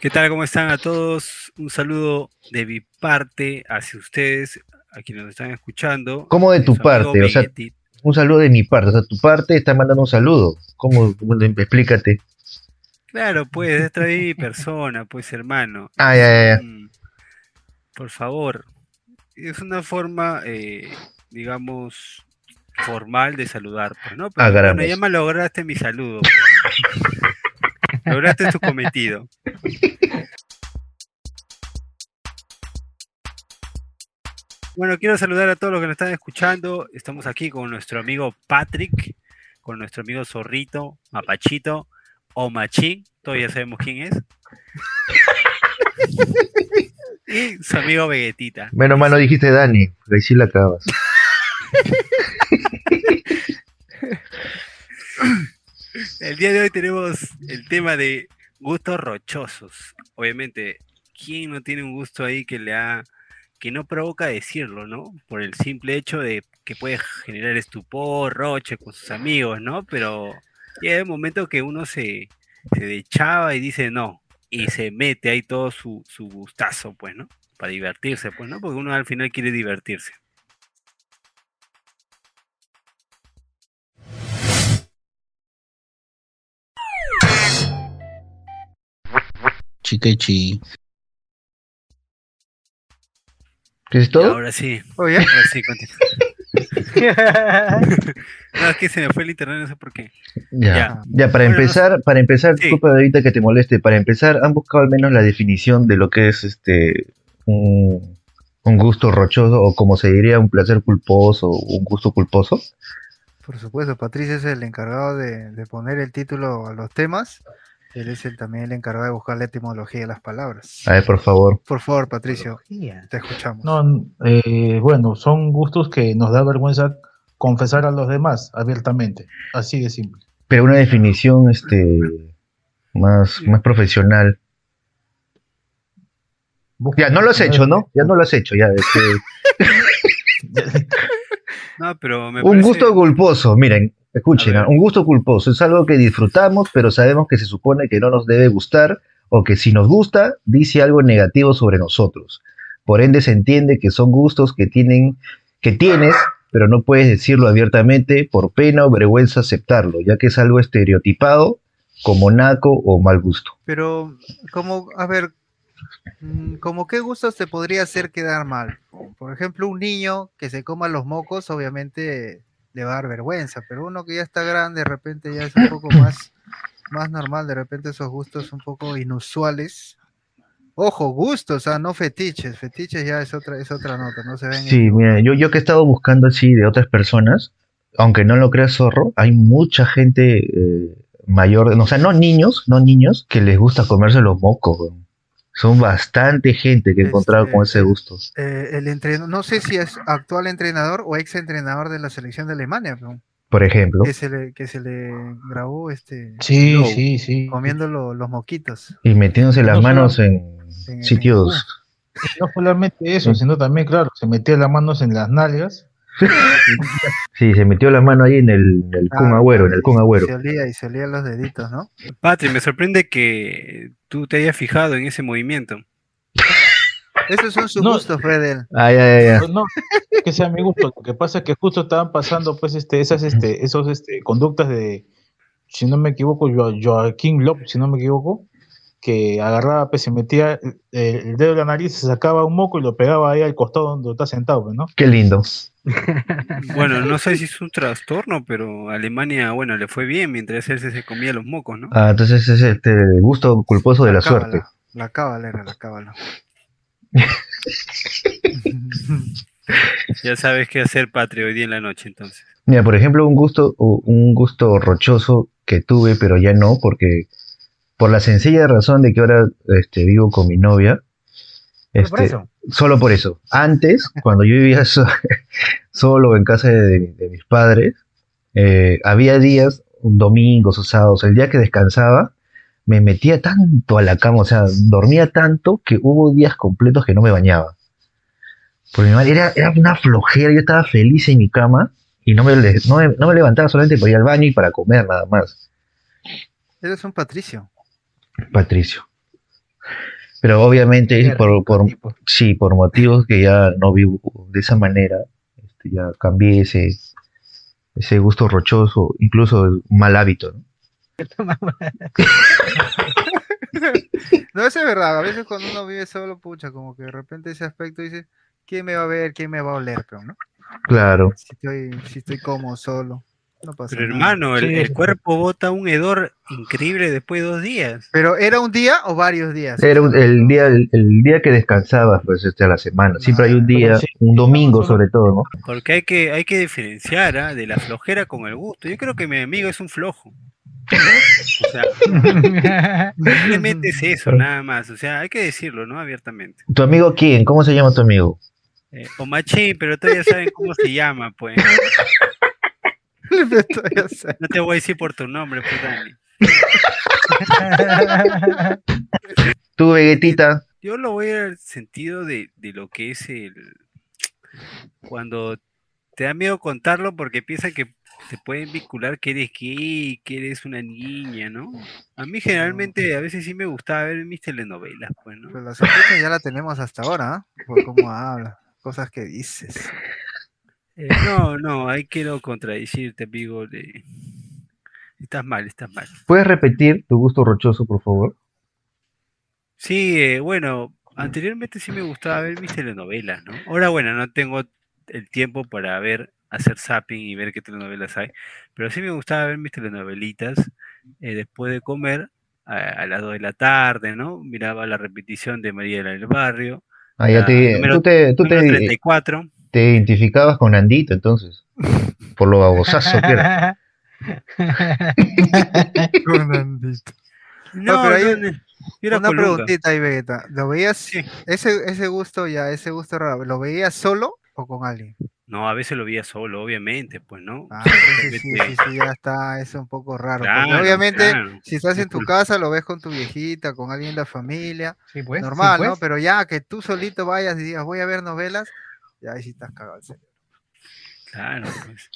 ¿Qué tal? ¿Cómo están a todos? Un saludo de mi parte hacia ustedes, a quienes nos están escuchando. ¿Cómo de tu parte? O sea, un saludo de mi parte. O sea, tu parte está mandando un saludo. ¿Cómo? cómo explícate. Claro, pues, esta es mi persona, pues, hermano. Ah, ya, ya, ya. Mm, por favor. Es una forma, eh, digamos, formal de saludar, pues, ¿no? Pero Ah, bueno, ya me lograste mi saludo. pues. Lograste tu cometido. Bueno, quiero saludar a todos los que nos están escuchando. Estamos aquí con nuestro amigo Patrick, con nuestro amigo Zorrito, Mapachito o Machín, todos ya sabemos quién es. y su amigo Vegetita. Menos mal no dijiste Dani, porque ahí sí la acabas. El día de hoy tenemos el tema de gustos rochosos. Obviamente, ¿quién no tiene un gusto ahí que le ha que no provoca decirlo, ¿no? Por el simple hecho de que puede generar estupor, roche con sus amigos, ¿no? Pero llega un momento que uno se, se dechaba y dice no, y se mete ahí todo su, su gustazo, pues, ¿no? Para divertirse, pues, ¿no? Porque uno al final quiere divertirse. Chiquechi. ¿Qué es Y todo? ahora sí, Oye, ahora sí, continúa. No, es que se me fue el internet, no sé por qué. Ya. Ya. Ya, para Bueno, no empezar, para empezar, Sí. disculpa ahorita que te moleste, para empezar, ¿han buscado al menos la definición de lo que es este un, un gusto rochoso o como se diría un placer culposo o un gusto culposo? por supuesto, Patricio es el encargado de, de poner el título a los temas. Él es el, también el encargado de buscar la etimología de las palabras. A ver, por favor. Por favor, Patricio, te escuchamos. No, eh, bueno, son gustos que nos da vergüenza confesar a los demás abiertamente. Así de simple. Pero una definición este más, más profesional. Busca- Ya, no lo has hecho, ¿no? Ya no lo has hecho, ya. este, No, pero me un parece- gusto culposo, miren, escuchen, un gusto culposo es algo que disfrutamos, pero sabemos que se supone que no nos debe gustar o que si nos gusta, dice algo negativo sobre nosotros. Por ende, se entiende que son gustos que tienen, que tienes, pero no puedes decirlo abiertamente por pena o vergüenza aceptarlo, ya que es algo estereotipado como naco o mal gusto. Pero, como, a ver, mm, ¿como qué gustos te podría hacer quedar mal? Por ejemplo, un niño que se coma los mocos, obviamente le va a dar vergüenza, pero uno que ya está grande, de repente ya es un poco más, más normal, de repente esos gustos un poco inusuales. Ojo, gustos, o sea, no fetiches, fetiches ya es otra, es otra nota, no se ven. Sí, mira, yo, yo que he estado buscando así de otras personas, aunque no lo creas zorro, hay mucha gente eh, mayor, o sea, no niños, no niños, que les gusta comerse los mocos. Son bastante gente que he encontrado con Este, ese gusto. Eh, el entrenador, no sé si es actual entrenador o ex entrenador de la selección de Alemania, pero Por ejemplo, que se le, que se le grabó este Sí, sí, sí. comiendo lo- los moquitos. y metiéndose las no manos en en- en- sitios. No solamente eso, sino también, claro, se metía las manos en las nalgas. Sí, se metió la mano ahí en el, en el Ah, Kun Agüero, en el Kun y Agüero. Se olía y se olía los deditos, ¿no? Patri, me sorprende que tú te hayas fijado en ese movimiento. Esos son sus No. gustos, Fredel. Ay, ay, ay. Pues no, que sea mi gusto. Lo que pasa es que justo estaban pasando, pues, este, esas, este, esos, este, conductas de, si no me equivoco, Jo- Joaquín López, si no me equivoco, que agarraba, pues, se metía eh, el dedo de la nariz, se sacaba un moco y lo pegaba ahí al costado donde está sentado, pues, ¿no? Qué lindo. Bueno, no sé si es un trastorno, pero a Alemania, bueno, le fue bien mientras él se, comía los mocos, ¿no? Ah, entonces es este gusto culposo de la cábala, suerte. La cábala era la cábala. Ya sabes qué hacer, Patri, hoy día en la noche, entonces. Mira, por ejemplo, un gusto, un gusto rochoso que tuve, pero ya no, porque por la sencilla razón de que ahora este, vivo con mi novia. Solo por este, eso. Solo por eso. Antes, cuando yo vivía so- solo en casa de, mis padres, eh, había días, domingos o sábados, el día que descansaba, me metía tanto a la cama, o sea, dormía tanto que hubo días completos que no me bañaba. Porque mi madre era, era una flojera, yo estaba feliz en mi cama y no me, no me, no me levantaba solamente para ir al baño y para comer nada más. Eres un patricio. Patricio. Pero obviamente Qué por, sí, por motivos que ya no vivo de esa manera, este, ya cambié ese, ese gusto rochoso, incluso el mal hábito, ¿no? No, eso es verdad. A veces cuando uno vive solo, pucha, como que de repente ese aspecto dice, ¿quién me va a ver? ¿Quién me va a oler? Pero, ¿no? Claro. Si estoy, si estoy cómodo solo, no pasa Pero nada. hermano, el, Sí, el sí. cuerpo bota un hedor increíble después de dos días. ¿Pero era un día o varios días? Era un- el día, el, el día que descansabas, pues, este, a la semana. Siempre hay un día, Bueno, sí. un domingo sobre todo, ¿no? Porque hay que, hay que diferenciar ¿ah? de la flojera con el gusto. Yo creo que mi amigo es un flojo. O sea, simplemente es eso, nada más. O sea, hay que decirlo, ¿no? Abiertamente. ¿Tu amigo quién? ¿Cómo se llama tu amigo? Eh, o machín, pero todavía saben cómo se llama, pues. No te voy a decir por tu nombre, pues, Dani. ¿Tu Vegetita? Yo lo voy al sentido de, de lo que es el... Cuando te da miedo contarlo porque piensan que te pueden vincular que eres gay, que eres una niña, ¿no? A mí generalmente a veces sí me gustaba ver mis telenovelas, pues, ¿no? Pero la sospecha ya la tenemos hasta ahora, ¿ah? Por cómo habla, cosas que dices. Eh, no, no, ahí quiero contradecirte, amigo. de- Estás mal, estás mal. ¿Puedes repetir tu gusto rochoso, por favor? Sí, eh, bueno, anteriormente sí me gustaba ver mis telenovelas, ¿no? Ahora, bueno, no tengo el tiempo para ver, hacer zapping y ver qué telenovelas hay, pero sí me gustaba ver mis telenovelitas eh, después de comer a, a las 2 de la tarde, ¿no? Miraba la repetición de María del Barrio, Ah, ya te, número- tú te, tú número te, 34. Te identificabas con Andito, entonces. Por lo babosazo que era. No, pero hay no, yo era Una preguntita ahí, Vegeta. ¿Lo veías, Sí. ese, ese gusto ya, ese gusto raro, ¿lo veías solo o con alguien? No, a veces lo veía solo, obviamente, pues, ¿no? Ah, sí, Obviamente. sí, sí, ya está, es un poco raro. Claro, obviamente, claro. si estás en tu casa, lo ves con tu viejita, con alguien de la familia, Sí, pues, sí, normal, ¿no? pues. Pero ya que tú solito vayas y digas, voy a ver novelas, ya ahí sí estás cagado. el cerebro. Claro, pues.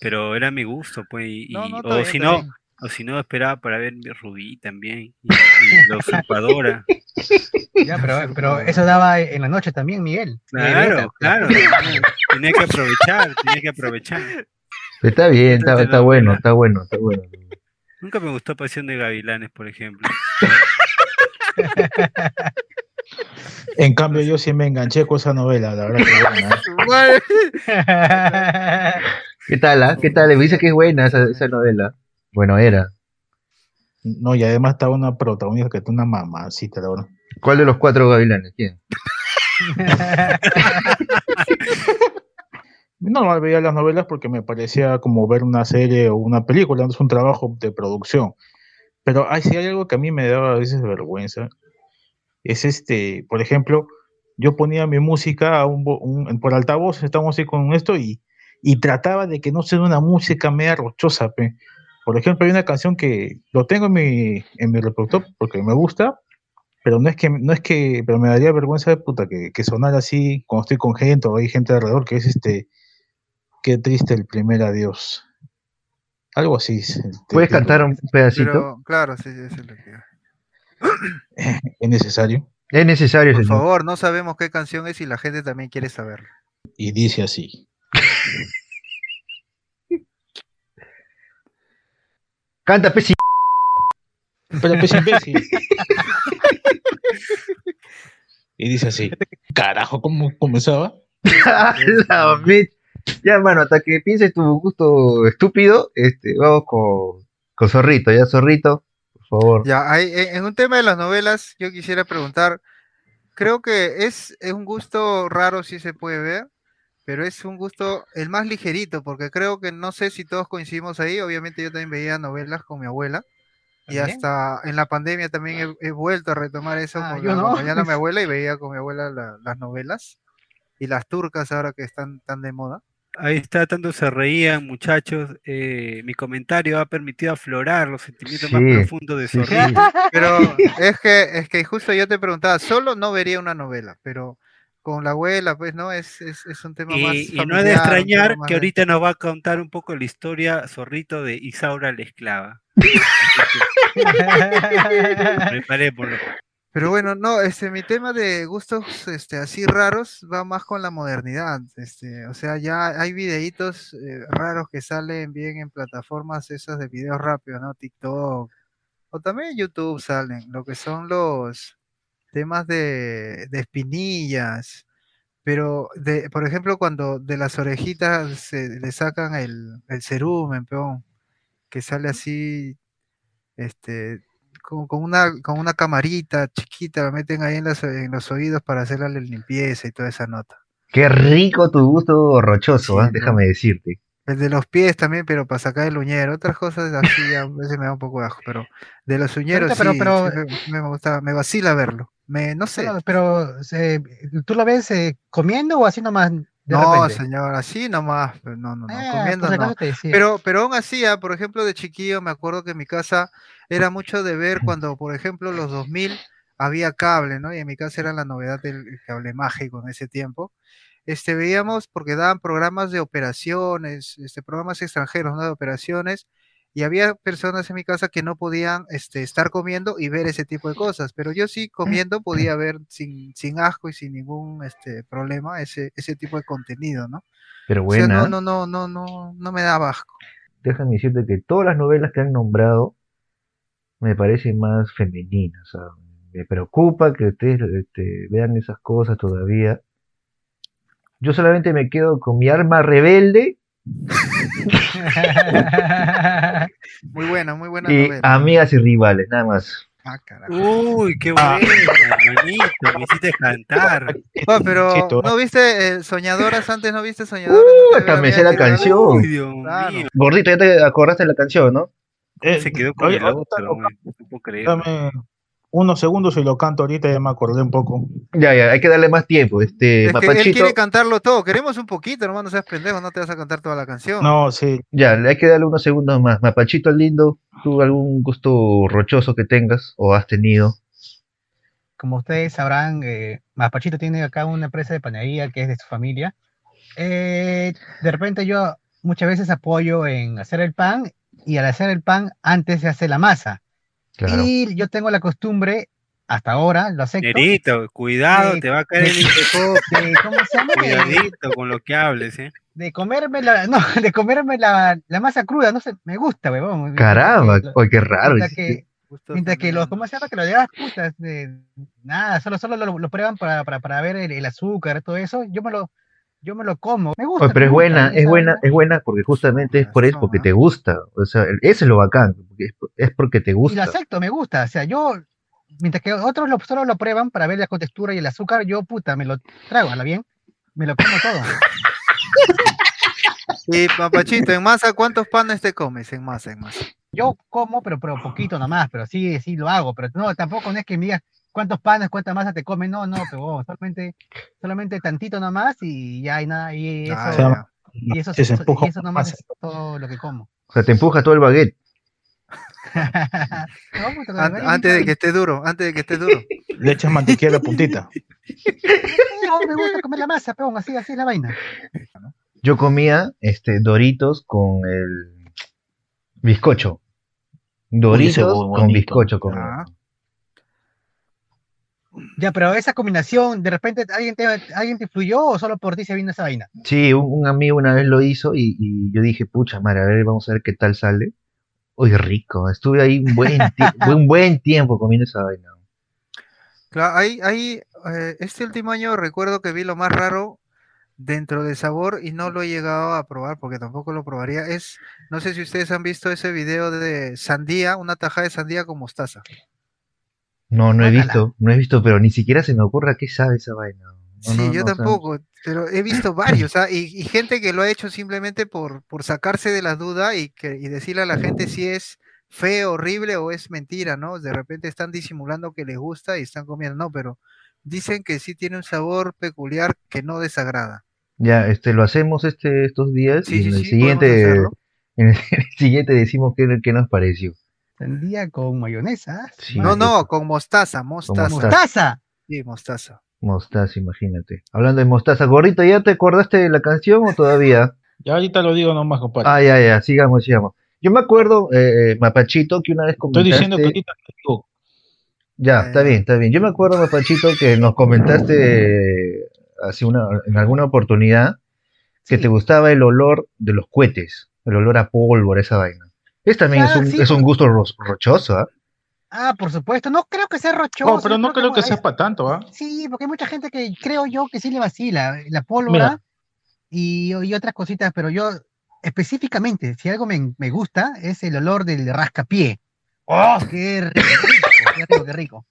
Pero era mi gusto, pues, y, No, y- no, está o si no, o si no esperaba para ver mi Rubí también, y, y la usurpadora. Ya, pero, pero eso daba en la noche también, Miguel. Claro, claro, tenía, que aprovechar, tenía que aprovechar. Está bien, está, está bueno, está bueno, está bueno. Nunca me gustó Pasión de Gavilanes, por ejemplo. En cambio, yo sí me enganché con esa novela, la verdad que buena. ¿eh? ¿Qué tal, ah? ¿Qué tal? Me dice que es buena esa, esa novela. Bueno, era. No, y además estaba una protagonista que es una mamacita, la verdad. ¿Cuál de los cuatro gavilanes? ¿Quién? No, veía las novelas porque me parecía como ver una serie o una película, no es un trabajo de producción. Pero ay, si hay algo que a mí me daba a veces vergüenza, es este, por ejemplo, yo ponía mi música a un, un- por altavoz, estamos así con esto, y, y trataba de que no sea una música media rochosa. pe. Por ejemplo, hay una canción que lo tengo en mi, en mi reproductor porque me gusta, pero no es que, no es que, pero me daría vergüenza de puta que, que sonara así cuando estoy con gente o hay gente alrededor, que es este, qué triste el primer adiós. Algo así. es el- ¿Puedes el cantar un pedacito? Pero, claro, sí, es lo que- Es necesario. Es necesario, Por señor. favor, no sabemos qué canción es y la gente también quiere saber. Y dice así. Canta, pesi. Pero pues imbécil. y dice así. Carajo, ¿cómo comenzaba? Ya, hermano, hasta que pienses tu gusto estúpido, este, vamos con, con Zorrito, ya, Zorrito, favor. Ya, hay, en un tema de las novelas, yo quisiera preguntar, creo que es, es un gusto raro si se puede ver, pero es un gusto el más ligerito, porque creo que no sé si todos coincidimos ahí, obviamente yo también veía novelas con mi abuela, y ¿También? hasta en la pandemia también he, he vuelto a retomar eso, Ah, porque yo no. acompañando a mi abuela y veía con mi abuela la- las novelas, y las turcas ahora que están tan de moda. Ahí está, tanto se reían, muchachos. eh, mi comentario ha permitido aflorar los sentimientos más profundos de sí, sí. Zorrito. Pero es que, es que justo yo te preguntaba, solo no vería una novela, pero con la abuela, pues, ¿no? Es, es, es un tema más. Y, y no es de familiar, extrañar que de- ahorita nos va a contar un poco la historia Zorrito de Isaura la esclava. Preparé por lo Pero bueno, no, este, mi tema de gustos, este, así raros va más con la modernidad, este, o sea, ya hay videitos eh, raros que salen bien en plataformas esas de videos rápidos, ¿no? TikTok, o también YouTube salen, lo que son los temas de, de espinillas, pero, de, por ejemplo, cuando de las orejitas se le sacan el, el cerumen, peón, que sale así, este, con, con una, con una camarita chiquita, la meten ahí en los, en los oídos para hacerle la limpieza y toda esa nota. Qué rico tu gusto rochoso, Sí, ¿ah? déjame decirte. El de los pies también, pero para sacar el uñero. Otras cosas así a veces me da un poco de asco, pero de los uñeros pero- sí, pero- sí me, me gusta, me vacila verlo. Me, no sé. Pero, pero, eh, ¿tú lo ves eh, comiendo o así nomás de No, repente? señor, así nomás, no, no, no, Ah, comiendo si no. Pero, pero aún así, ah, por ejemplo, de chiquillo me acuerdo que en mi casa era mucho de ver cuando, por ejemplo, los 2000 había cable, ¿no? Y en mi casa era la novedad del el cable mágico en ese tiempo. Este, veíamos porque daban programas de operaciones, este, programas extranjeros, ¿no? De operaciones, y había personas en mi casa que no podían este, estar comiendo y ver ese tipo de cosas, pero yo sí comiendo podía ver sin, sin asco y sin ningún este, problema ese, ese tipo de contenido, ¿no? Pero O sea, buena, no, no, no, no, no, no me daba asco. déjame decirte que todas las novelas que han nombrado me parecen más femeninas. o sea, me preocupa que ustedes este, vean esas cosas todavía. Yo solamente me quedo con mi arma rebelde Muy buena, muy buena y novela. amigas y rivales, nada más. Ah, carajo. Uy, qué Ah. bueno, manito, me hiciste cantar. Ah, pero Chito, ¿no viste eh, Soñadoras antes? ¿No viste Soñadoras? Uh, ¿No te hasta me sé la canción. Uy, Dios Claro. mío. Gordito, ya te acordaste de la canción, ¿no? eh, Se quedó con oye, el otro, no puedo creer. Dame unos segundos y lo canto ahorita, ya me acordé un poco. Ya, ya, hay que darle más tiempo. Este, Es que él Mapachito, quiere cantarlo todo. Queremos un poquito, hermano, no seas pendejo, no te vas a cantar toda la canción. No, sí. ya, hay que darle unos segundos más. Mapachito lindo, ¿tú algún gusto rochoso que tengas o has tenido? Como ustedes sabrán, eh, Mapachito tiene acá una empresa de panadería que es de su familia. Eh, de repente yo muchas veces apoyo en hacer el pan y al hacer el pan antes se hace la masa. Claro. Y yo tengo la costumbre, hasta ahora, lo acepto, Nerito, cuidado, te va a caer el hijo de, ¿cómo se llama? Cuidadito con lo que hables, ¿eh? de comerme la, no, de comerme la, la masa cruda, no sé, me gusta, huevón. Caramba, oye, qué raro. mientras que, mientras que los. ¿cómo se llama? Que lo de las putas, de, nada, solo, solo lo, lo prueban para, para, para ver el, el azúcar, todo eso, yo me lo, yo me lo como, me gusta. Oye, pero es gusta, buena, es buena, es buena porque justamente es por eso, porque ¿ah? te gusta. O sea, eso es lo bacán, es, porque te Y lo gusta. acepto, me gusta, o sea, yo, mientras que otros lo, solo lo prueban para ver la contextura y el azúcar, yo, puta, me lo trago, ¿a la bien? Me lo como todo. Y papachito, en masa, ¿cuántos panes te comes? En masa, en masa. Yo como, pero, pero poquito nomás, pero sí, sí lo hago, pero no, tampoco no es que me digas cuántos panes, cuánta masa te comes, no, no, pero oh, solamente, solamente tantito nomás y ya hay nada, y eso, Ah, ya. y eso, se eso- empuja y eso con nomás es todo lo que como. O sea, te empuja todo el baguette. No, puta, con An- el antes de que esté duro, antes de que esté duro. Le echas mantequilla a la puntita. no, me gusta comer la masa, pero así, así es la vaina. Yo comía este Doritos con el bizcocho. Doritos con bizcocho comía. Ah. Ya, pero esa combinación, de repente, ¿alguien te, ¿alguien te influyó o solo por ti se vino esa vaina? Sí, un, un amigo una vez lo hizo y, y yo dije, pucha madre, a ver, vamos a ver qué tal sale. Uy, rico. Estuve ahí un buen, tie- un buen tiempo comiendo esa vaina. Claro, ahí, ahí, eh, este último año recuerdo que vi lo más raro dentro de sabor y no lo he llegado a probar porque tampoco lo probaría. Es, no sé si ustedes han visto ese video de sandía, una tajada de sandía con mostaza. No, no he visto, no he visto, pero ni siquiera se me ocurre a qué sabe esa vaina. No, Sí, no, yo no, o sea, tampoco, pero he visto varios, ¿ah? y, y gente que lo ha hecho simplemente por, por sacarse de la duda y, que, y decirle a la gente si es feo, horrible o es mentira, ¿no? De repente están disimulando que les gusta y están comiendo, no, pero dicen que sí tiene un sabor peculiar que no desagrada. Ya, este, lo hacemos este, estos días Sí, y sí, en el sí, siguiente, en el siguiente decimos qué, qué nos pareció. Sandía con mayonesa. Sí, No, no, con mostaza, mostaza. mostaza. ¡Mostaza! Sí, mostaza. Mostaza, imagínate. Hablando de mostaza, gordito, ¿ya te acordaste de la canción o todavía? Ya ahorita lo digo nomás, compadre. Ah, ya, ya, sigamos, sigamos. Yo me acuerdo, eh, eh, Mapachito, que una vez Estoy diciendo que comentaste, ahorita te digo. Ya, está Eh. bien, está bien. Yo me acuerdo, Mapachito, que nos comentaste eh, hace una, en alguna oportunidad que Sí. te gustaba el olor de los cohetes, el olor a pólvora, esa vaina. Es también es Ah, un, sí, es un pues. gusto ro- rochoso, ¿ah? Ah, por supuesto. No creo que sea rochoso. No, pero yo no creo que sea para tanto, ¿ah? Sí, porque hay mucha gente que creo yo que sí le vacila la pólvora y, y otras cositas, pero yo específicamente, si algo me, me gusta, es el olor del rascapié. ¡Oh, qué rico! ¡Qué rico, qué rico!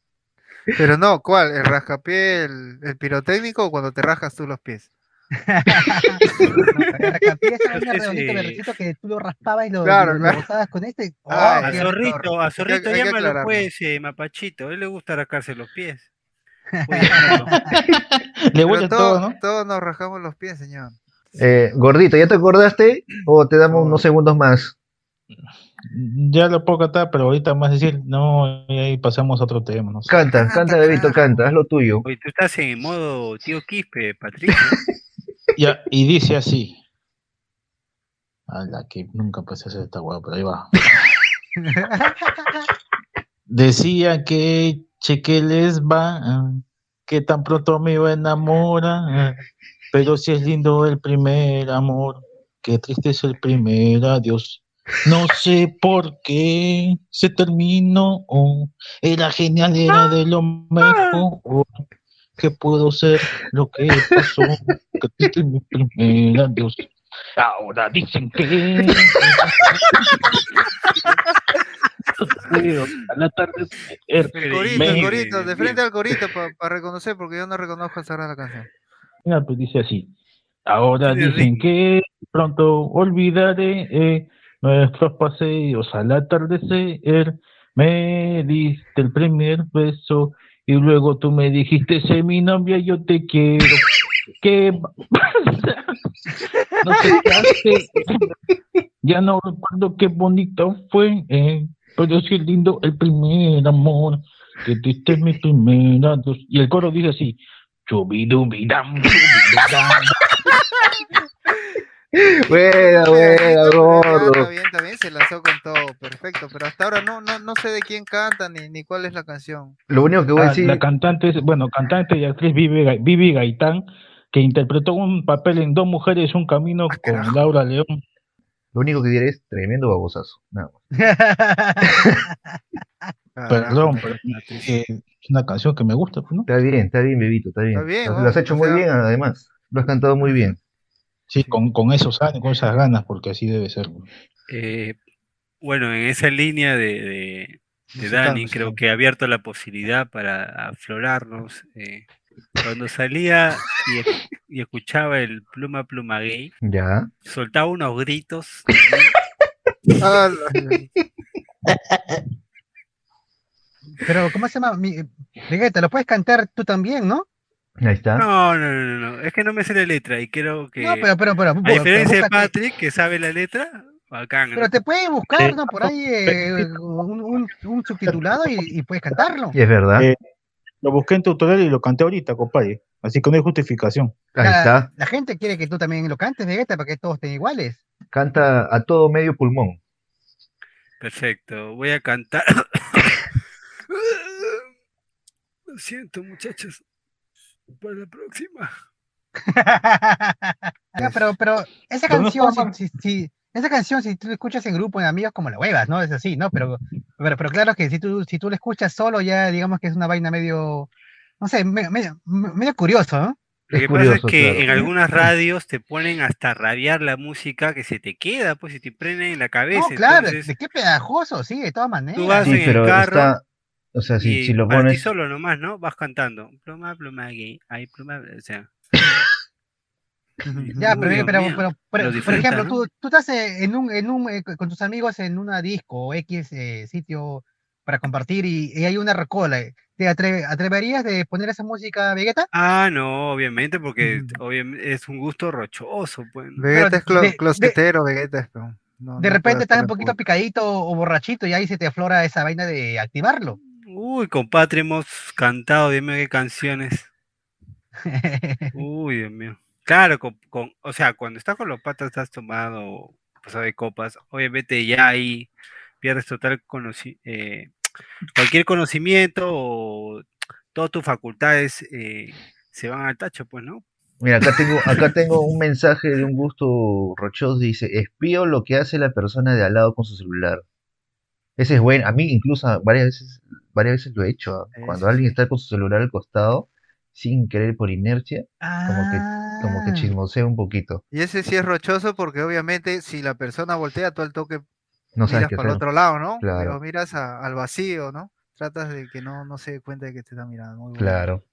Pero no, ¿cuál? ¿El rascapié, el, el pirotécnico o cuando te rajas tú los pies? Que tú lo raspabas y lo, Claro, lo- lo claro. bozabas con este. ¡Oh, A qué Zorrito, rico! a Zorrito hay llámalo pues, eh, Mapachito. A él le gusta rascarse los pies. Llamarlo. Le huele todo- todo, ¿no? Todos nos rajamos los pies, señor. Eh, gordito, ¿ya te acordaste? ¿O te damos No. unos segundos más? Ya lo puedo cantar, pero ahorita más decir, no, y ahí pasamos a otro tema, no sé. Canta, Canta, bebito, canta, haz lo tuyo. Oye, tú estás en modo tío Quispe, Patricio. Ya, y dice así. A la que nunca pensé hacer esta hueá, pero ahí va. Decía que cheque les va, que tan pronto me iba a enamorar, pero si es lindo el primer amor, qué triste es el primer adiós. No sé por qué se terminó, era genial, era de lo mejor, que puedo ser lo que pasó, Ahora dicen que la tarde El corito, el corito, de frente al corito para reconocer, porque yo no reconozco esa la canción. Mira, pues dice así. Ahora dicen que pronto olvidaré eh, nuestros paseos al atardecer. Me diste el primer beso y luego tú me dijiste, sé mi novia, yo te quiero. ¿Qué pasa? No sé. Ya no recuerdo qué bonito fue, eh, pero sí lindo el primer amor. Que diste mi primer adiós. Y el coro dice así. Chubidubidam, chubidubidam. Buena, buena, Está gordo. bien, está bien, se lanzó con todo, perfecto. Pero hasta ahora no, no, no sé de quién canta ni, ni cuál es la canción. Lo único que voy a Ah, decir, la cantante es, bueno, cantante y actriz Vivi, Vivi Gaitán, que interpretó un papel en Dos Mujeres, Un Camino con carajo. Laura León. lo único que diré es tremendo babosazo. Nada más. Perdón, pero eh, es una canción que me gusta, pues, ¿no? Está bien, está bien, bebito, está bien. Está bien, Lo- has hecho muy bien, además. Lo has cantado muy bien. Sí, con, con esos con esas ganas, porque así debe ser. Eh, bueno, en esa línea de, de, de Musical, Dani, creo que ha abierto la posibilidad para aflorarnos. eh, cuando salía y, esc- y escuchaba el pluma pluma gay, Ya. soltaba unos gritos. Pero, ¿cómo se llama? Mi, Vegeta, lo puedes cantar tú también, ¿no? Ahí está. No, no, no, no, es que no me sé la letra y creo que, No, pero, pero, pero, a diferencia de Patrick, que sabe la letra, bacán. ¿no? Pero te puedes buscar, Sí. ¿no? Por ahí eh, un, un- un subtitulado y, y puedes cantarlo. Y es verdad. Eh, Lo busqué en tutorial y lo canté ahorita, compadre. Así que no hay justificación. Ahí La- está. La gente quiere que tú también lo cantes, Vegeta, para que todos estén iguales. Canta a todo medio pulmón. Perfecto, voy a cantar. Lo siento, muchachos. Para la próxima. Ya, pero, pero esa canción, si- si- esa canción, si tú la escuchas en grupo, en amigos, como la huevas, ¿no? Es así, ¿no? Pero, pero, pero claro que si tú, si tú la escuchas solo, ya digamos que es una vaina medio, no sé, me- medio, medio curioso, ¿no? Lo Es que pasa es curioso, que claro. en algunas radios te ponen hasta rabiar la música que se te queda, pues, y te prende en la cabeza. No, claro, entonces, de qué pegajoso, sí, de todas maneras. vas Sí, en el pero carro está. O sea, si, y si lo para ti pones. solo nomás, ¿no? Vas cantando. Pluma, pluma gay. Ay, pluma, o sea. Ya, pero, pero, pero, pero, por ejemplo, ¿no? tú, tú estás en un, en un, eh, con tus amigos en una disco o X eh, sitio para compartir y, y hay una recola. eh, ¿Te atre- atreverías de poner esa música, Vegeta? Ah, no, obviamente, porque Mm. obviamente es un gusto rochoso, pues. Vegeta es clo- de- de- closetero, Vegeta es. pero no- De no repente estás un poquito picadito o borrachito y ahí se te aflora esa vaina de activarlo. Uy, compadre, hemos cantado, dime qué canciones. Uy, Dios mío. Claro, con, con- o sea, cuando estás con los patas, estás tomado, pasado de copas, obviamente ya ahí pierdes total conoci- eh, cualquier conocimiento o todas tus facultades eh, se van al tacho, pues, ¿no? Mira, acá tengo, acá tengo un mensaje de un gusto rochoso, dice, espío lo que hace la persona de al lado con su celular. Ese es bueno, a mí incluso varias veces, varias veces lo he hecho, ¿ah? cuando alguien está con su celular al costado, sin querer por inercia, como que, como que Ah. chismosea un poquito, Y ese sí es rochoso porque obviamente si la persona voltea, tú al toque no sabes miras qué para el otro lado, ¿no? Claro. Pero miras a- al vacío, ¿no? Tratas de que no, no se dé cuenta de que te está mirando. Muy bueno. Claro.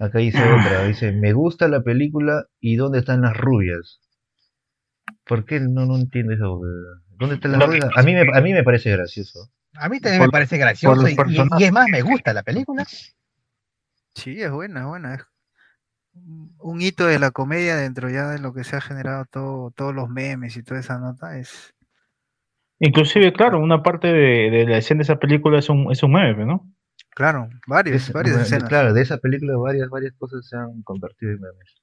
Acá dice otra, dice, me gusta la película y ¿dónde están las rubias? ¿Por qué no, no entiendo eso? ¿Dónde están las No. rubias? A mí me, a mí me parece gracioso. A mí también Por- me parece gracioso y, y es más, me gusta la película. Sí, es buena, es buena. Es un hito de la comedia dentro ya de lo que se ha generado todo, todos los memes y toda esa nota. Es Inclusive, claro, una parte de, de la escena de esa película es un, es un meme, ¿no? claro, Es- varias de- escenas. claro, de esa película varias, varias cosas se han convertido en memes.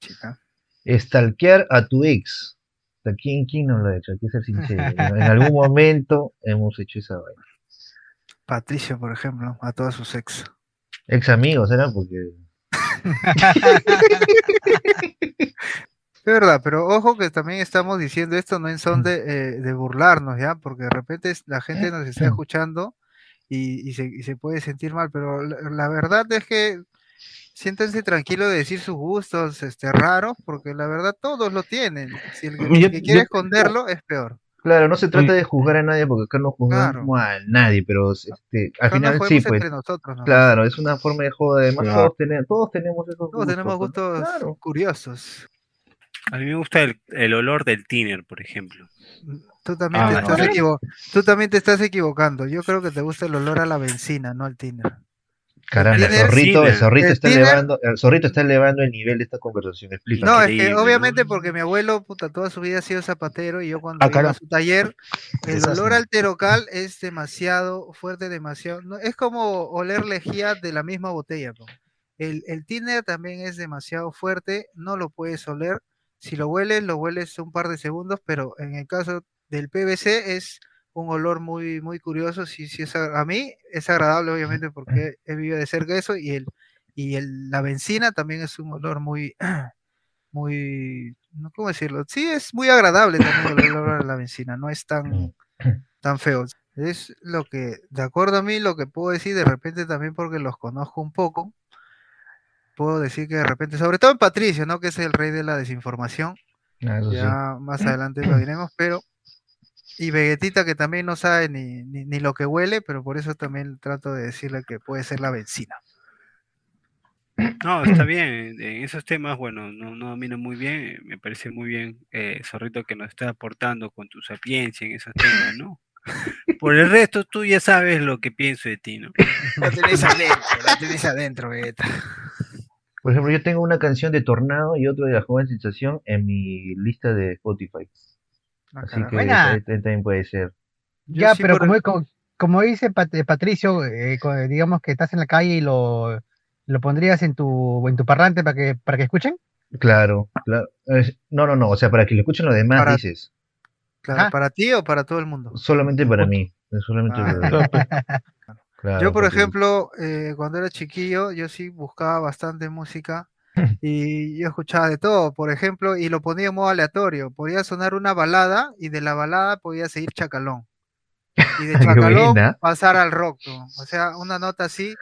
chica. Stalkear a tu ex. ¿A quién, quién no lo ha hecho? Hay que ser sincero. En algún momento hemos hecho esa vaina. Patricio, por ejemplo, a todas sus ex. Ex amigos, ¿era? Porque Es verdad, pero ojo que también estamos diciendo esto no en son de, eh, de burlarnos, ¿ya? Porque de repente la gente nos está escuchando y, y se, y se puede sentir mal, pero la, la verdad es que siéntense tranquilos de decir sus gustos este, raros, porque la verdad todos lo tienen. Si el que, Yo- quiere yo- esconderlo es peor. Claro, no se trata de juzgar a nadie porque acá no juzgamos a nadie, pero este, al Acá final sí, jodemos pues, entre nosotros, ¿no? claro, es una forma de joda. Además, Claro. todos, tenemos, todos tenemos esos Todos tenemos gustos, ¿no? gustos Claro. curiosos. A mí me gusta el, el olor del tiner, por ejemplo. Tú también, Ah, te bueno. estás Tú también te estás equivocando. Yo creo que te gusta el olor a la benzina, no al tiner. Caramba, el zorrito, el zorrito El está tiner- elevando, el zorrito está elevando el nivel de esta conversación. Explica. No, es que ¿no? obviamente porque mi abuelo, puta, toda su vida ha sido zapatero y yo cuando Ah, iba a su taller, el Desastre. olor al terocal es demasiado fuerte, demasiado... no, es como oler lejía de la misma botella. po. El, el tiner también es demasiado fuerte, no lo puedes oler. Si lo hueles, lo hueles un par de segundos, pero en el caso del PVC es un olor muy, muy curioso. Sí, sí es a mí es agradable, obviamente, porque he vivido de cerca eso y el y el, la benzina también es un olor muy, muy, no cómo decirlo, sí es muy agradable también el olor a la benzina, no es tan, tan feo. Es lo que, de acuerdo a mí, lo que puedo decir, de repente también porque los conozco un poco, puedo decir que de repente, sobre todo en Patricio, ¿no? Que es el rey de la desinformación, Ah, sí. ya más adelante lo diremos, pero y Vegetita que también no sabe ni, ni, ni lo que huele, pero por eso también trato de decirle que puede ser la benzina. No, está bien. En esos temas, bueno, no, no domino muy bien. Me parece muy bien, eh, Zorrito, que nos está aportando con tu sapiencia en esos temas, ¿no? Por el resto, tú ya sabes lo que pienso de ti, ¿no? La tenés adentro, la tenés adentro, Vegeta. Por ejemplo, yo tengo una canción de Tornado y otra de La Joven Sensación en mi lista de Spotify. Ah, Así que también puede ser. Ya, sí pero como, el- como, como dice Pat- eh, Patricio, eh, co- digamos que estás en la calle y lo, lo pondrías en tu, en tu parlante para que, para que escuchen. Claro, claro. No, no, no. O sea, para que lo escuchen los demás, Para- dices. Claro, Ajá. ¿para ti o para todo el mundo? Solamente para mí. Solamente Ah. para mí. Claro, Yo, por porque- ejemplo, eh, cuando era chiquillo, yo sí buscaba bastante música y yo escuchaba de todo, por ejemplo, y lo ponía en modo aleatorio. Podía sonar una balada y de la balada podía seguir chacalón. Y de chacalón pasar al rock, ¿no? o sea, una nota así,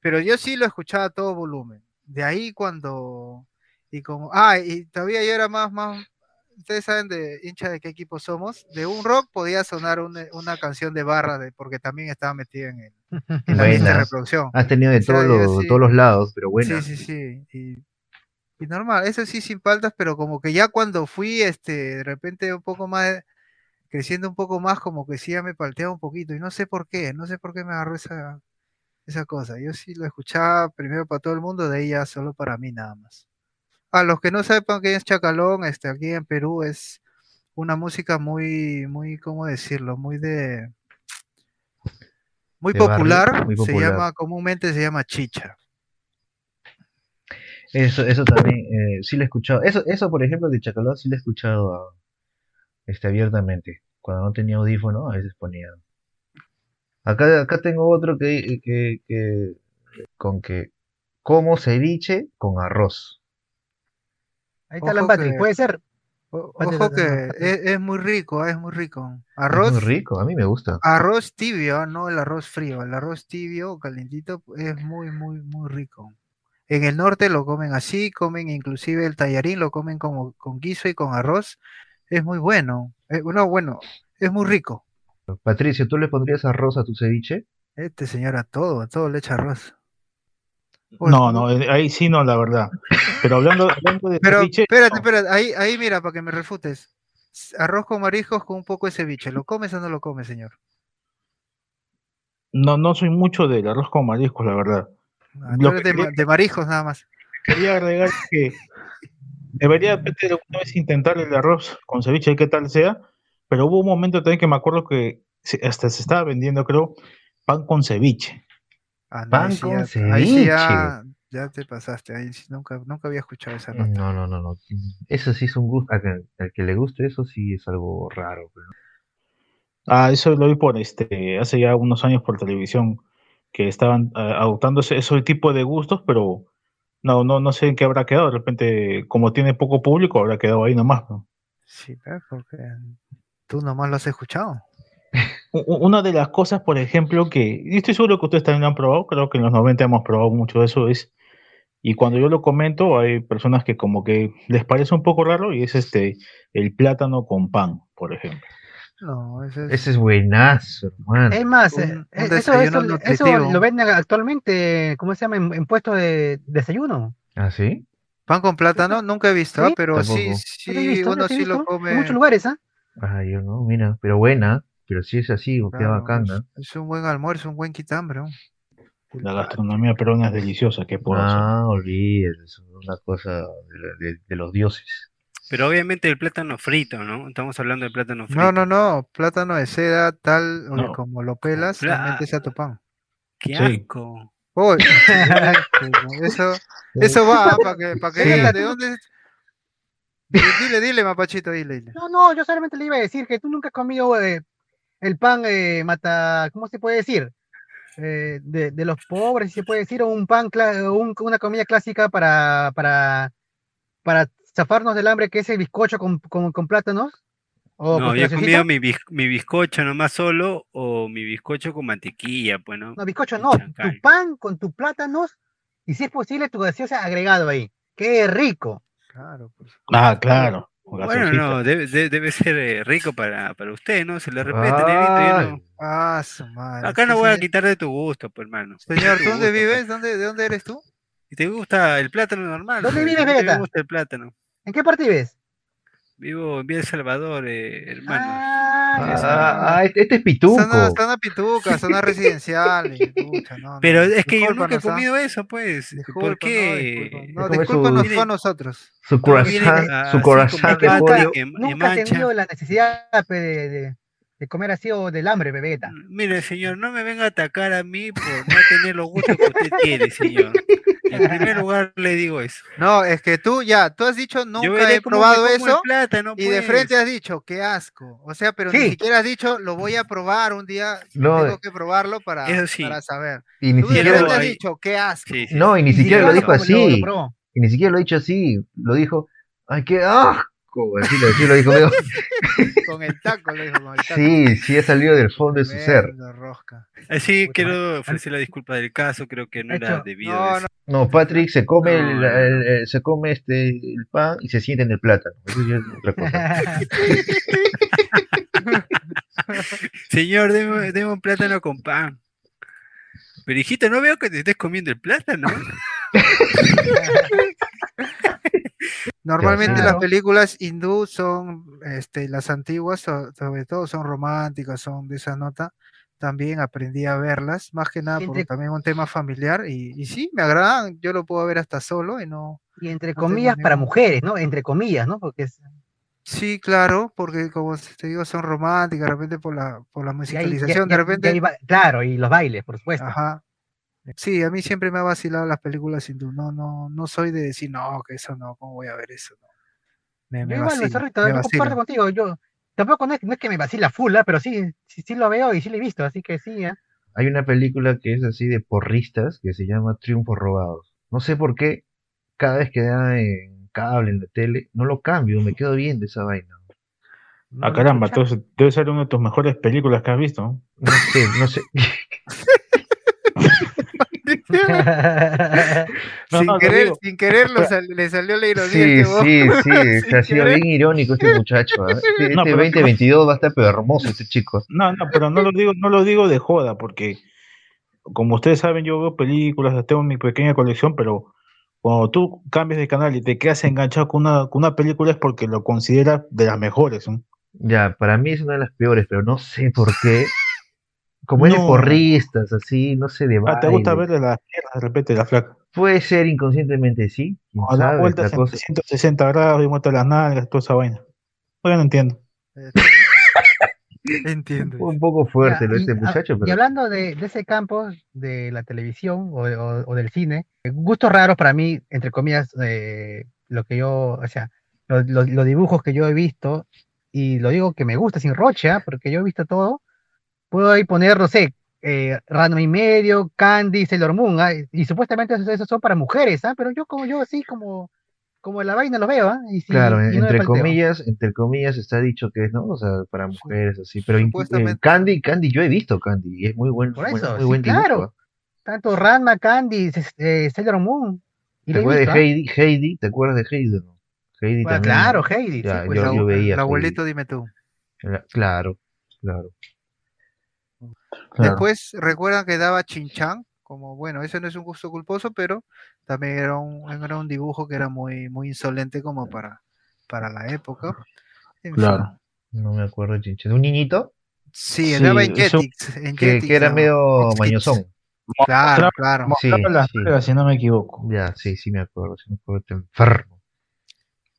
pero yo sí lo escuchaba a todo volumen. De ahí cuando, y como, ah, y todavía yo era más, más, ustedes saben de hincha de qué equipo somos, de un rock podía sonar una, una canción de barra, de, porque también estaba metido en, el, en la lista de reproducción. Has tenido de O sea, todos yo los, sí- todos los lados, pero bueno. Sí, sí, sí. Y, y normal, eso sí sin faltas, pero como que ya cuando fui, este, de repente un poco más, creciendo un poco más, como que sí ya me palteaba un poquito. Y no sé por qué, no sé por qué me agarró esa, esa cosa. Yo sí lo escuchaba primero para todo el mundo, de ya solo para mí nada más. A los que no sepan qué es Chacalón, este, aquí en Perú es una música muy, muy, ¿cómo decirlo? Muy de... Muy De barrio, popular, muy se popular. llama, comúnmente se llama chicha. Eso, eso también, eh, sí lo he escuchado. Eso, eso, por ejemplo, de Chacalón sí lo he escuchado ah, este, abiertamente. Cuando no tenía audífono, a veces ponía Acá, acá tengo otro que, que, que con que como ceviche con arroz. Ahí está Ojo Lambati, que- puede ser. O- Ojo que Pati. es, es muy rico, es muy rico. Es Arroz, muy rico, a mí me gusta. arroz tibio, no el arroz frío. El arroz tibio, calentito, es muy, muy, muy rico. En el norte lo comen así, comen inclusive el tallarín, lo comen como con guiso y con arroz. Es muy bueno. Eh, no, bueno, es muy rico. Patricio, ¿tú le pondrías arroz a tu ceviche? Este señor a todo, a todo le echa arroz. Uy, No, no, eh, ahí sí no, la verdad. Pero hablando, hablando de Pero ceviche, espérate, no. espérate, ahí, ahí mira, para que me refutes. Arroz con mariscos con un poco de ceviche. ¿Lo comes o no lo comes, señor? no, no soy mucho del arroz con mariscos, la verdad. Ah, de, quería- de mariscos nada más. Quería agregar que debería alguna vez intentar el arroz con ceviche, qué tal sea, pero hubo un momento también que me acuerdo que hasta se estaba vendiendo, creo, pan con ceviche. Ah, no, Pan sí con ya- ahí sí ya, ceviche. ya te pasaste. Ahí sí nunca, nunca había escuchado esa nota. No, no, no, no. Eso sí es un gusto. A que- al que le guste eso sí es algo raro. pero- Ah, eso lo vi por este, hace ya unos años por televisión, que estaban ah, adoptando ese, tipo de gustos, pero no, no, no sé en qué habrá quedado. De repente, como tiene poco público, habrá quedado ahí nomás. ¿no? Sí, porque tú nomás lo has escuchado. Una de las cosas, por ejemplo, que y estoy seguro que ustedes también lo han probado, creo que en los 90 hemos probado mucho de eso, es, y cuando yo lo comento, hay personas que como que les parece un poco raro, y es este, el plátano con pan, por ejemplo. No, ese es. Ese es buenazo, hermano. Es más, Un- eh, un eh, eso, eso, eso lo venden actualmente, ¿cómo se llama? En, en puestos de desayuno. ¿Ah, sí? Pan con plátano, nunca he visto, Sí, pero sí, tampoco. Sí, lo he visto, uno sí sí lo come. En muchos lugares, ¿ah? Ah, yo no, mira, pero buena. Pero si es así, qué claro, bacán, es, ¿no? es un buen almuerzo, un buen quitambre. La gastronomía peruana es deliciosa, ¿qué hacer? Ah, olvídate, es una cosa de, la- de- de los dioses. Pero obviamente el plátano frito, ¿no? Estamos hablando de plátano frito. No, no, no, plátano de seda, tal, o No. como lo pelas, metes a tu pan. ¡Qué Sí. asco! Uy, eso, eso va, para que, para que Sí. digan de dónde. Dile, dile, mapachito, dile, dile. No, no, yo solamente le iba a decir que tú nunca has comido eh, el pan eh, mata, ¿cómo se puede decir? Eh, de, de los pobres, si se puede decir, o un pan, un- una comida clásica para, para, para zafarnos del hambre, que es el bizcocho con, con, con plátanos. O No, con yo comido mi, biz- mi bizcocho nomás solo o mi bizcocho con mantequilla, pues, ¿no? No, bizcocho y no, tu pan con tus plátanos y si es posible tu gaseosa agregado ahí. ¡Qué rico! Claro, pues. Ah, claro. Bueno, no, debe, de- debe ser eh, rico para, para usted, ¿no? Se le yo no- Ah, su madre. Acá no voy a quitar de tu gusto, pues, hermano. Señor, Tu ¿tú dónde gusto, vives? ¿Dónde, ¿De dónde eres tú? Si te gusta el plátano normal, ¿Dónde pues, vives, Vegeta? Me gusta el plátano. ¿En qué parte vives? Vivo en Villa El Salvador, eh, hermano. Ah, ah, ah, este, este es pituco. Zona, zona pituca, zona residencial. y, pucha, no, no, Pero es que yo nunca he ¿ah? comido eso, pues. Disculpa, ¿Por no, qué? disculpa. No, discúlpanos fue a nosotros. Su corazón, su corazón de nunca, pollo. tenido la necesidad de- de comer así o del hambre, bebeta. Mire, señor, no me venga a atacar a mí por no tener los gustos que usted tiene, señor. En primer lugar le digo eso. No, es que tú ya, tú has dicho nunca he probado eso y de pues. frente has dicho, qué asco. O sea, pero ni siquiera has dicho, lo voy a probar un día, No, tengo que probarlo para, Eso sí. para saber. y ni Tú de siquiera, frente has dicho, qué asco. Sí, sí. no, y ni Y siquiera lo dijo lo- así. lo. Y ni siquiera lo ha dicho así. Lo dijo, ay, qué asco. Así lo, así lo dijo. medio- Con el taco, le dijo, con el taco. Sí, sí ha salido del fondo de su ser. Rosca. Así Puta quiero ofrecer la disculpa del caso, creo que no era debido No, eso. No, Patrick se come, No, el, el- se come este el pan y se siente en el plátano. Eso ya es otra cosa. Señor, deme, deme un plátano con pan. Pero hijita, no veo que te estés comiendo el plátano. Normalmente las películas hindú son, este, las antiguas, so- sobre todo son románticas, son de esa nota. También aprendí a verlas, más que nada por Entre- también un tema familiar. Y, y sí, me agradan, yo lo puedo ver hasta solo y no. y entre comillas para ningún- mujeres, ¿no? Entre comillas, ¿no? Porque es, Sí, claro, porque como te digo, son románticas, de repente por la, por la y musicalización, de repente. claro, y los bailes, por supuesto. Ajá. Sí, a mí siempre me ha vacilado las películas hindú. No, no, no soy de decir, no, que eso no, ¿cómo voy a ver eso? No. Me, Yo me igual, vacila, Zorrito, me yo comparto contigo. Yo tampoco no es, no es que me vacila full, ¿ah? pero sí, sí, sí lo veo y sí lo he visto, así que sí. ¿ah? hay una película que es así de porristas que se llama Triunfos Robados. No sé por qué, cada vez que da en cable, en la tele, no lo cambio, me quedo viendo esa vaina. Ah, caramba, entonces debe ser una de tus mejores películas que has visto. ¿no? No sé, no sé. No, sin, no, querer, sin querer lo sal- le salió la ironía. Sí, este sí, sí, Sin se ha sido bien irónico este muchacho. ¿ah? Este, No, este pero- 2022 va a estar pero hermoso este chico. No, no, pero no lo digo, no lo digo de joda, porque como ustedes saben, yo veo películas, tengo mi pequeña colección, pero cuando tú cambias de canal y te quedas enganchado con una, con una película es porque lo consideras de las mejores. ¿no? Ya, para mí es una de las peores, pero no sé por qué. Como es de No. porristas, así, no sé, de Ah, ¿te gusta baile. ver de las piernas de repente la flaca? Puede ser inconscientemente, sí. quién O da sabe, vueltas la en cosa- 360 grados y muestra las nalgas, toda esa vaina. Oye, no entiendo. Entiendo. Un poco fuerte Ya, lo y, este muchacho, y pero hablando de, de ese campo de la televisión o, o- o del cine, eh, gustos raros para mí, entre comillas, eh, lo que yo, o sea, lo- lo- los dibujos que yo he visto, y lo digo que me gusta sin rocha, porque yo he visto todo, puedo ahí poner, no sé, eh, Ranma y medio, Candy, Sailor Moon, ah, y, supuestamente esos, esos son para mujeres, ¿ah? Pero yo como yo así como, como la vaina lo veo, ¿ah? Claro, y no me entre comillas, entre comillas está dicho que es, ¿no? O sea, para mujeres así, pero eh. Candy, Candy, yo he visto Candy y es muy buen, Por eso, muy sí, buen dibujo. claro. ¿ah? Tanto Ranma, Candy, eh, Sailor Moon. Y ¿Te acuerdas visto, de ¿ah? Heidi? Heidi, ¿te acuerdas de Heidi? no? Heidi Bueno, también. claro, Heidi, Ya, sí, pues, yo- yo veía el Heidi. abuelito, dime tú. Claro, claro. Claro. Después recuerdan que daba Chinchan, como bueno, ese no es un gusto culposo, pero también era un, era un dibujo que era muy, muy insolente como para, para la época. En fin. Claro. No me acuerdo. ¿De un niñito? Sí, Sí, daba en eso- Jetix. en Que, Jetix que era medio mañosón. Claro, claro. Sí, Mostraba las sí. nalgas, si no me equivoco. Ya, sí, sí me acuerdo, sí me acuerdo, enfermo.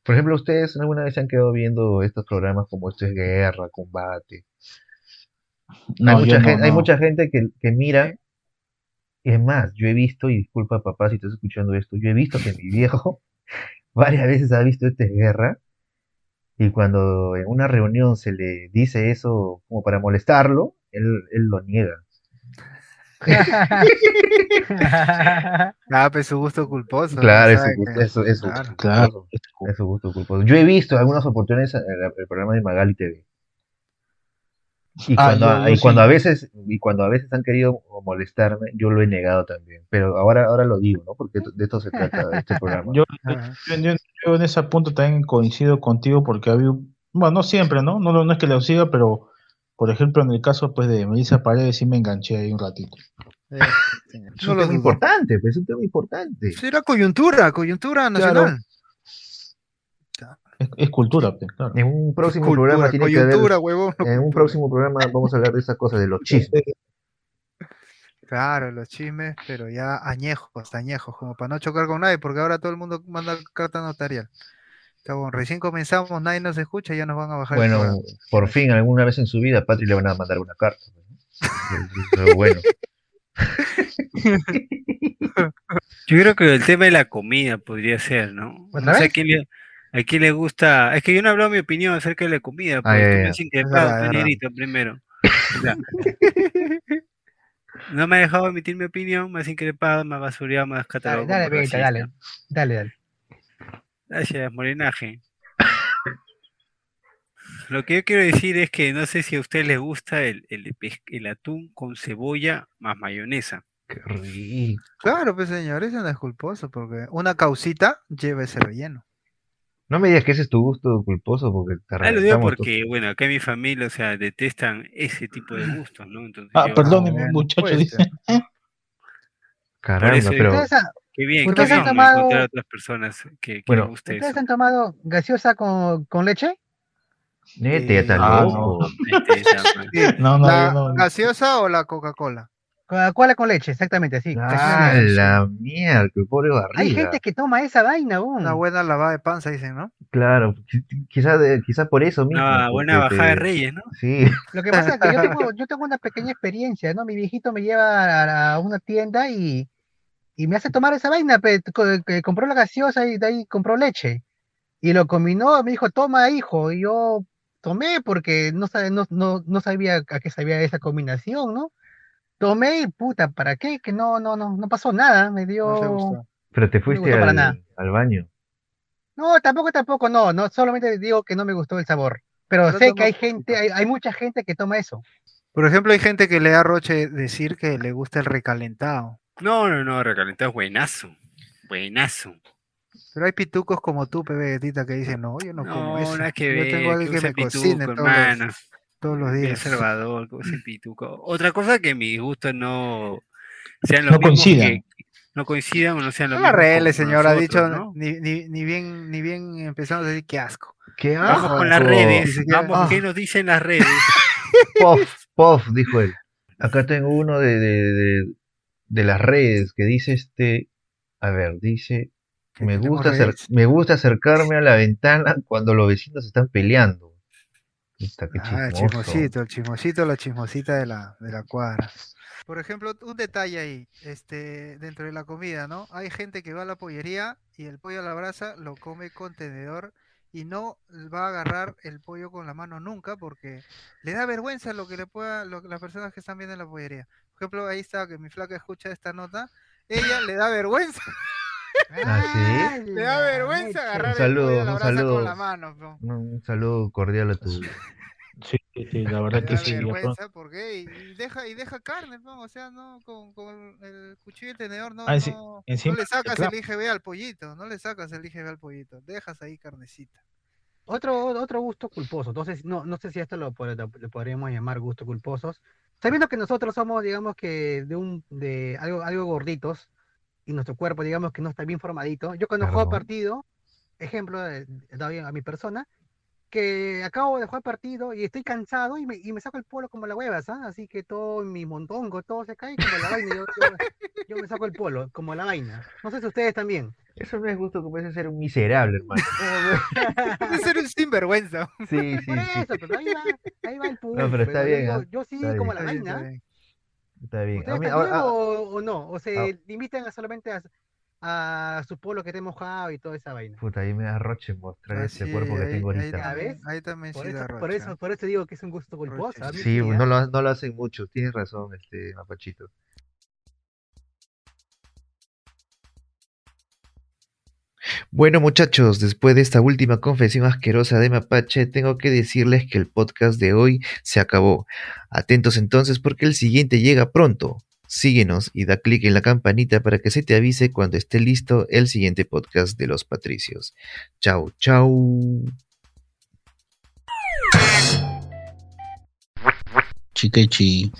Por ejemplo, ¿ustedes alguna vez se han quedado viendo estos programas como esto es guerra, combate? No, hay, mucha no, gente, hay no. mucha gente que, que mira, y es más, yo he visto, y disculpa papá si estás escuchando esto, yo he visto que mi viejo varias veces ha visto esta guerra, y cuando en una reunión se le dice eso como para molestarlo, él, él lo niega. Ah, pues su gusto culposo. ¿no? Claro, es su gusto, que- es su- es su claro. Claro. Es su gusto culposo. Yo he visto algunas oportunidades en el, el programa de Magali TV. Y Ah, cuando, yo- yo y cuando sí. a veces, y cuando a veces han querido molestarme, yo lo he negado también. Pero ahora, ahora lo digo, ¿no? Porque de esto se trata este programa. Yo, Ajá. yo, yo- yo en ese punto también coincido contigo porque había, un- bueno, no siempre, ¿no? No, no es que lo siga, pero por ejemplo en el caso pues de Melissa Paredes sí me enganché ahí un ratito. Eh, es un tema importante, pues, es un tema importante. Sí, era coyuntura, coyuntura nacional. Es, es cultura, claro. En un próximo Cultura, programa tiene que haber, coyuntura, huevón. no en un próximo programa vamos a hablar de esas cosas, de los chismes. Claro, los chismes, pero ya añejos, añejos, como para no chocar con nadie, porque ahora todo el mundo manda carta notarial. Cabrón, recién comenzamos, nadie nos escucha, ya nos van a bajar el Bueno, por fin, alguna vez en su vida, a Patri le van a mandar una carta. ¿no? Pero bueno. Yo creo que el tema de la comida podría ser, ¿no? ¿Otra No sé quién le, a quién le gusta. Es que yo no he hablado mi opinión acerca de la comida, verdad, pues, es verdad. negrito, primero. No me ha dejado emitir mi opinión, me has increpado, me has basureado, me has Dale, catalogado dale, racista. dale. Dale, dale. Gracias, Morinaje. Lo que yo quiero decir es que no sé si a usted les gusta el, el, atún con cebolla más mayonesa. Qué rico. Claro, pues señor, eso no es culposo, porque una causita lleva ese relleno. No me digas que ese es tu gusto culposo porque te Ah, lo digo porque, bueno, acá en mi familia, o sea, detestan ese tipo de gustos, ¿no? Entonces Ah, yo, perdóneme, muchacho, dice. Caramba, eso pero ¿Ustedes, han, qué bien, ¿Por qué se han bien tomado- encontrar otras personas que, que Bueno, les guste ¿ustedes eso. han tomado gaseosa con, con leche? nete, ya está Ah, loco. Detestan, man. Sí, No, no, ¿La no. gaseosa o la Coca-Cola? Coca-Cola con leche, exactamente, sí. Ah, la mierda, pobre barriga. Hay gente que toma esa vaina, weón. Una buena lavada de panza, dicen, ¿no? Claro, qui- quizá, por eso mismo. Una buena bajada de reyes, ¿no? Sí, Lo que pasa es que yo tengo, yo tengo una pequeña experiencia, ¿no? Mi viejito me lleva a, a una tienda y, y me hace tomar esa vaina, pe, compró la gaseosa y de ahí compró leche. Y lo combinó, me dijo, toma, hijo. Y yo tomé porque no, no, no, no sabía a qué sabía esa combinación, ¿no? Tomé y puta, ¿para qué? Que no, no, no, no pasó nada, me No te dio... gustó. Pero te fuiste al, nada. al baño. No, tampoco, tampoco, no, no, solamente digo que no me gustó el sabor. Pero Yo sé que hay gente, hay, hay mucha gente que toma eso. Por ejemplo, hay gente que le da roche decir que le gusta el recalentado. No, no, no, recalentado es buenazo. Buenazo. Pero hay pitucos como tú, Pepe Gatita, que dicen, no, yo no, como No, eso. nada que yo ver. tengo alguien que usa me cocine pituco, los, hermano. Todos los días. Salvador, que use pituco. Otra cosa que mis gustos no sean los No mismos coincidan. que- no coincidan o no sean No los la mismos como señor, ha dicho, ¿no? ni, ni, ni bien, ni bien empezamos a decir qué asco. ¿Qué Vamos con las asco! redes, vamos, ah. ¿qué nos dicen las redes? Puff, puff, dijo él. Acá tengo uno de, de, de, de las redes que dice este, a ver, dice, me gusta, me gusta acercarme a la ventana cuando los vecinos están peleando. Qué Ah, el chismosito, el chismosito, la chismosita de la, de la cuadra. Por ejemplo, un detalle ahí, este, dentro de la comida, ¿no? Hay gente que va a la pollería y el pollo a la brasa lo come con tenedor y no va a agarrar el pollo con la mano nunca porque le da vergüenza lo que le pueda, lo que las personas que están viendo en la pollería. Por ejemplo, ahí está que mi flaca escucha esta nota, ella le da vergüenza, ¿Ah, sí? le da vergüenza agarrar el saludo, la un brasa saludo. con la mano. ¿no? Un, un saludo cordial a tu... Sí, sí, sí, la verdad que da sí. vergüenza porque y, deja y deja carne, ¿no? o sea, no con, con el cuchillo y el tenedor no, Ah, no, no encima le sacas el IGB al pollito, no le sacas el IGB al pollito, dejas ahí carnecita. Otro, otro gusto culposo. Entonces, no, no sé si esto lo, lo- lo podríamos llamar gustos culposos. Sabiendo que nosotros somos, digamos que de un, de algo, algo gorditos, y nuestro cuerpo, digamos que no está bien formadito. Yo cuando juego Perdón. partido, ejemplo, eh, doy a mi persona, que acabo de jugar partido y estoy cansado y me, y me saco el polo como la hueva, ¿sabes? Así que todo mi montongo, todo se cae como la vaina. Yo, yo- yo me saco el polo como la vaina. No sé si ustedes también. Eso no es gusto que puedes ser un miserable, hermano. Es ser un sinvergüenza. Sí, sí, Por sí. eso, pero ahí va, ahí va el punto. pero está yo bien, digo, ¿ah? Yo sí, Está como bien. la bien, está bien. Bien. A ¿Ustedes mí- ahora- o, o no? ¿O se ah. limitan a solamente a, a su polo que esté mojado y toda esa vaina? Puta, ahí me da roche mostrar Ah, este sí, cuerpo que ahí- tengo ahí ahorita. ¿Ya también- ves? Ahí también Por sí da eso, por eso, por eso digo que es un gusto culposo. Sí, no lo, no lo hacen mucho. Tienes razón, este Mapachito. Bueno muchachos, después de esta última confesión asquerosa de Mapache, tengo que decirles que el podcast de hoy se acabó. Atentos entonces porque el siguiente llega pronto. Síguenos y da clic en la campanita para que se te avise cuando esté listo el siguiente podcast de los Patricios. Chau, chau. Chiquechi.